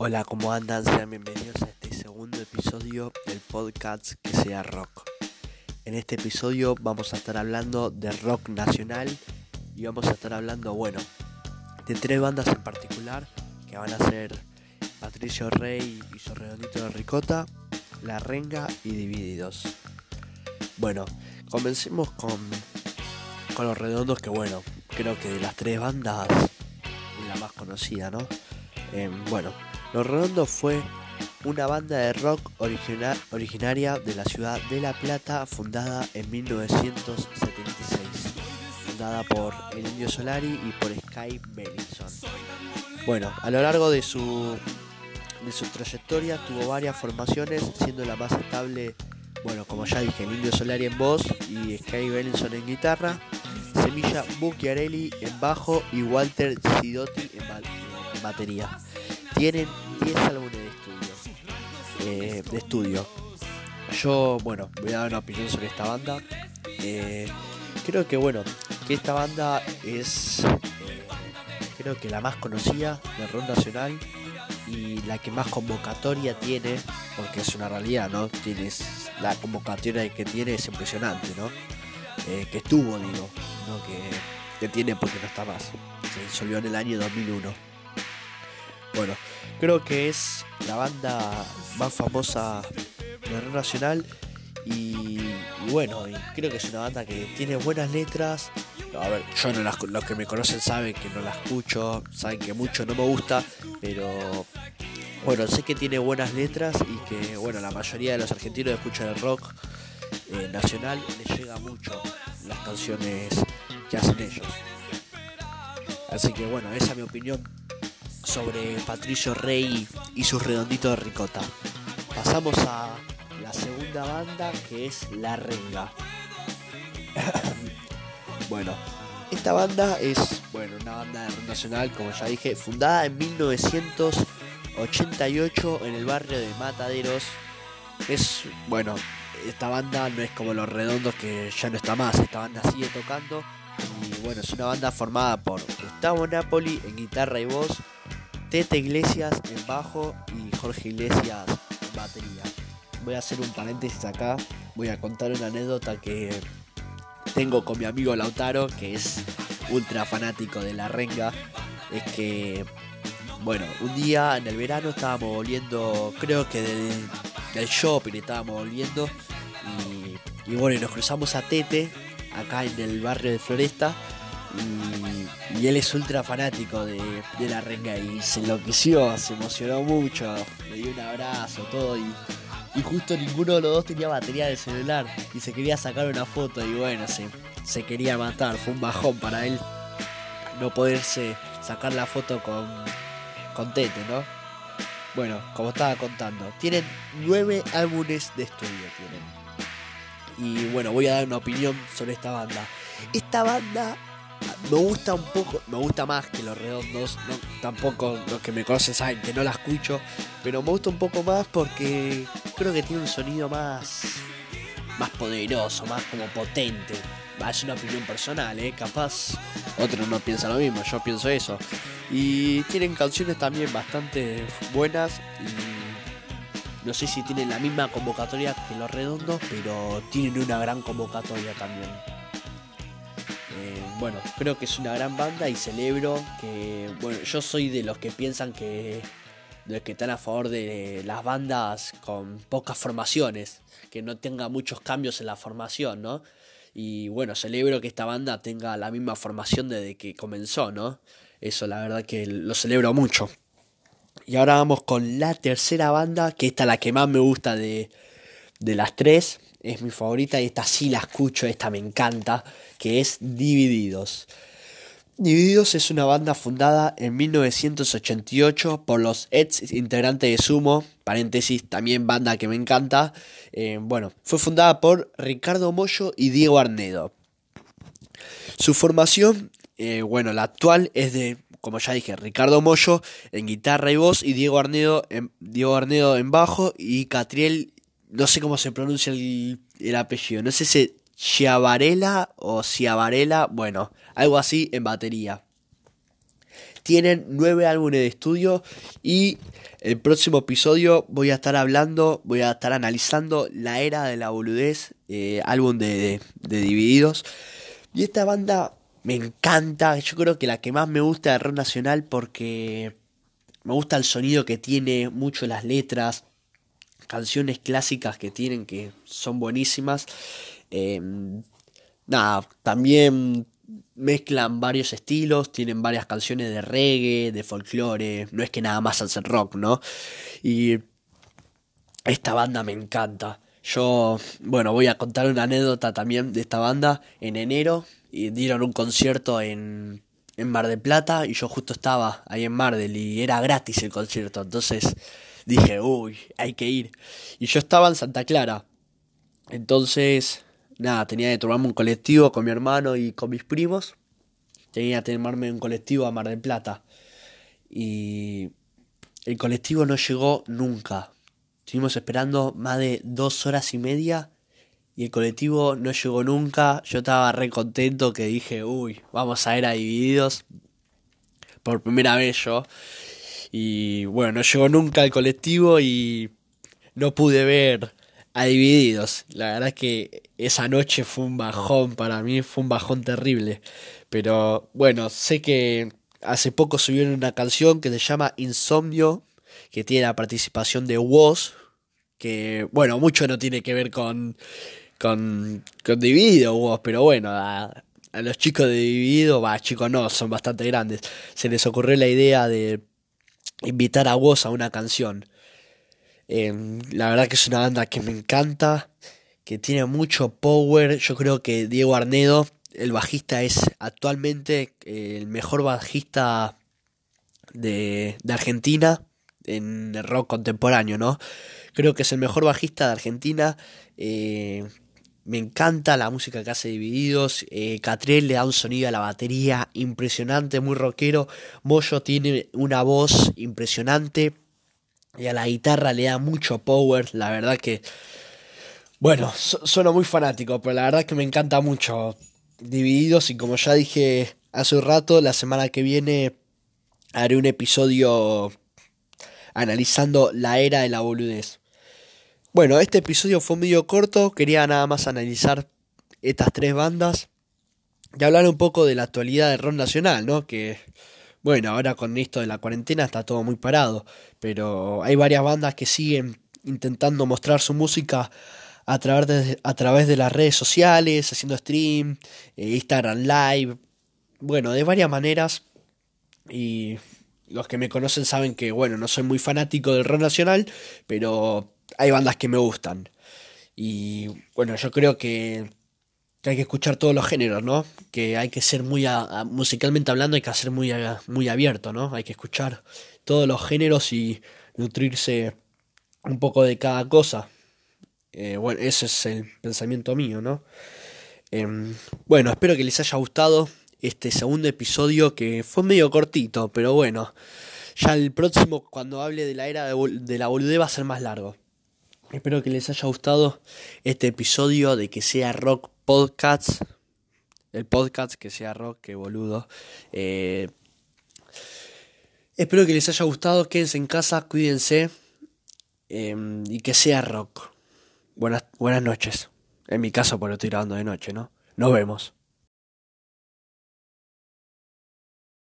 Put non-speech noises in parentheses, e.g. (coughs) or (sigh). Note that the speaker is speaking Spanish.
Hola, ¿cómo andan? Sean bienvenidos a este segundo episodio del podcast que sea rock. En este episodio vamos a estar hablando de rock nacional y vamos a estar hablando, bueno, de tres bandas en particular que van a ser Patricio Rey y su redondito de ricota, La Renga y Divididos. Bueno, comencemos con, con los redondos que bueno, creo que de las tres bandas es la más conocida, ¿no? Em, bueno, Los Redondos fue una banda de rock originaria de la ciudad de La Plata fundada en 1976, fundada por el Indio Solari y por Sky Bellinson. Bueno, a lo largo de su, de su trayectoria tuvo varias formaciones, siendo la más estable, bueno, como ya dije, el Indio Solari en voz y Sky Bellinson en guitarra, Semilla Bucchiarelli en bajo y Walter Sidotti en batería. Tienen 10 álbumes de estudio. Eh, de estudio. Yo, bueno, voy a dar una opinión sobre esta banda. Eh, creo que, bueno, que esta banda es, eh, creo que la más conocida de rock nacional y la que más convocatoria tiene, porque es una realidad, ¿no? Tienes la convocatoria que tiene es impresionante, ¿no? que estuvo, digo, ¿no? Que, que tiene porque no está más. Se disolvió en el año 2001. Bueno, creo que es la banda más famosa de rock nacional y, bueno, creo que es una banda que tiene buenas letras. A ver, yo no las, los que me conocen saben que no la escucho, saben que mucho no me gusta, pero bueno, sé que tiene buenas letras y que bueno, la mayoría de los argentinos escuchan el rock eh, nacional, les llega mucho las canciones que hacen ellos. Así que bueno, esa es mi opinión sobre Patricio Rey y su redondito de ricota. Pasamos a la segunda banda que es La Renga. (coughs) bueno, esta banda es bueno, una banda nacional, como ya dije, fundada en 1988 en el barrio de Mataderos. Es bueno, esta banda no es como los redondos que ya no está más, esta banda sigue tocando. Y bueno, es una banda formada por Gustavo Napoli en guitarra y voz, Tete Iglesias en bajo y Jorge Iglesias en batería. Voy a hacer un paréntesis acá, voy a contar una anécdota que tengo con mi amigo Lautaro, que es ultra fanático de la renga. Es que, bueno, un día en el verano estábamos volviendo, creo que del, shopping estábamos volviendo. Y, y bueno, nos cruzamos a Tete, acá en el barrio de Floresta. Y, él es ultra fanático de, la renga y se enloqueció, se emocionó mucho, le dio un abrazo, todo y, justo ninguno de los dos tenía batería del celular y se quería sacar una foto y bueno, se, quería matar, fue un bajón para él no poderse sacar la foto con, Tete, ¿no? Bueno, como estaba contando, tienen nueve álbumes de estudio. Y bueno, voy a dar una opinión sobre esta banda. Esta banda me gusta un poco, me gusta más que los redondos, tampoco los que me conocen saben que no la escucho, pero me gusta un poco más porque creo que tiene un sonido más, más poderoso, más como potente. Es una opinión personal, ¿eh? capaz otros no piensan lo mismo, yo pienso eso. Y tienen canciones también bastante buenas y no sé si tienen la misma convocatoria que los redondos, pero tienen una gran convocatoria también. Eh, bueno, creo que es una gran banda y celebro que, bueno, yo soy de los que piensan que, de los que están a favor de las bandas con pocas formaciones, que no tenga muchos cambios en la formación, ¿no? Y bueno, celebro que esta banda tenga la misma formación desde que comenzó, ¿no? Eso la verdad que lo celebro mucho. Y ahora vamos con la tercera banda, que esta es la que más me gusta de, de las tres, es mi favorita y esta sí la escucho, esta me encanta, que es Divididos. Divididos es una banda fundada en 1988 por los ex integrantes de Sumo, paréntesis, también banda que me encanta. Eh, bueno, fue fundada por Ricardo Mollo y Diego Arnedo. Su formación, eh, bueno, la actual es de, como ya dije, Ricardo Mollo en guitarra y voz y Diego Arnedo en, Diego Arnedo en bajo y Catriel no sé cómo se pronuncia el, apellido, no sé si Chiavarela o Ciavarela, bueno, algo así en batería. tienen nueve álbumes de estudio y el próximo episodio voy a estar hablando, voy a estar analizando La Era de la Boludez, eh, álbum de, de, Divididos. Y esta banda me encanta, yo creo que la que más me gusta de rock nacional porque me gusta el sonido que tiene, mucho las letras, canciones clásicas que tienen que son buenísimas. Em, nada, también mezclan varios estilos, tienen varias canciones de reggae, de folclore, no es que nada más hacen rock, ¿no? Y esta banda me encanta. Yo, bueno, voy a contar una anécdota también de esta banda. En enero y dieron un concierto en, en Mar del Plata y yo justo estaba ahí en Mar del y era gratis el concierto. Entonces dije, uy, hay que ir. Y yo estaba en Santa Clara. Entonces nada, tenía que tomarme un colectivo con mi hermano y con mis primos. Tenía que tomarme un colectivo a Mar del Plata. Y el colectivo no llegó nunca. Estuvimos esperando más de dos horas y media y el colectivo no llegó nunca. Yo estaba re contento que dije, uy, vamos a ir a Divididos. Por primera vez yo. Y bueno, no llegó nunca el colectivo y no pude ver a Divididos. La verdad es que esa noche fue un bajón para mí, fue un bajón terrible. Pero bueno, sé que hace poco subieron una canción que se llama Insomnio, que tiene la participación de Woz, que bueno, mucho no tiene que ver con, con, con Dividido Woz, pero bueno, a, los chicos de Dividido, va, chicos no, son bastante grandes, se les ocurrió la idea de invitar a Woz a una canción. Em, la verdad que es una banda que me encanta, que tiene mucho power. Yo creo que Diego Arnedo, el bajista, es actualmente eh, el mejor bajista de, de Argentina en el rock contemporáneo, ¿no? Creo que es el mejor bajista de Argentina. Eh, me encanta la música que hace Divididos. Eh, le da un sonido a la batería impresionante, muy rockero. Moyo tiene una voz impresionante. Y a la guitarra le da mucho power. La verdad que. Bueno, sueno muy fanático, pero la verdad que me encanta mucho. Divididos, y como ya dije hace un rato, la semana que viene haré un episodio analizando la era de la boludez. Bueno, este episodio fue medio corto, quería nada más analizar estas tres bandas y hablar un poco de la actualidad del rock nacional, ¿no? Que bueno, ahora con esto de la cuarentena está todo muy parado, pero hay varias bandas que siguen intentando mostrar su música a través de, a través de las redes sociales, haciendo stream, eh, Instagram Live, bueno, de varias maneras. Y los que me conocen saben que, bueno, no soy muy fanático del rock nacional, pero hay bandas que me gustan. Y bueno, yo creo que hay que escuchar todos los géneros, ¿no? Que hay que ser muy, musicalmente hablando, hay que ser muy, muy abierto, ¿no? Hay que escuchar todos los géneros y nutrirse un poco de cada cosa. Eh, bueno, ese es el pensamiento mío, ¿no? Em, bueno, espero que les haya gustado este segundo episodio que fue medio cortito, pero bueno, ya el próximo cuando hable de la era de, de la boludez va a ser más largo. Espero que les haya gustado este episodio de que sea rock podcast. El podcast que sea rock, que boludo. Eh, espero que les haya gustado. Quédense en casa, cuídense. Em, y que sea rock. Buenas, buenas noches. En mi caso, por lo estoy grabando de noche, ¿no? Nos vemos.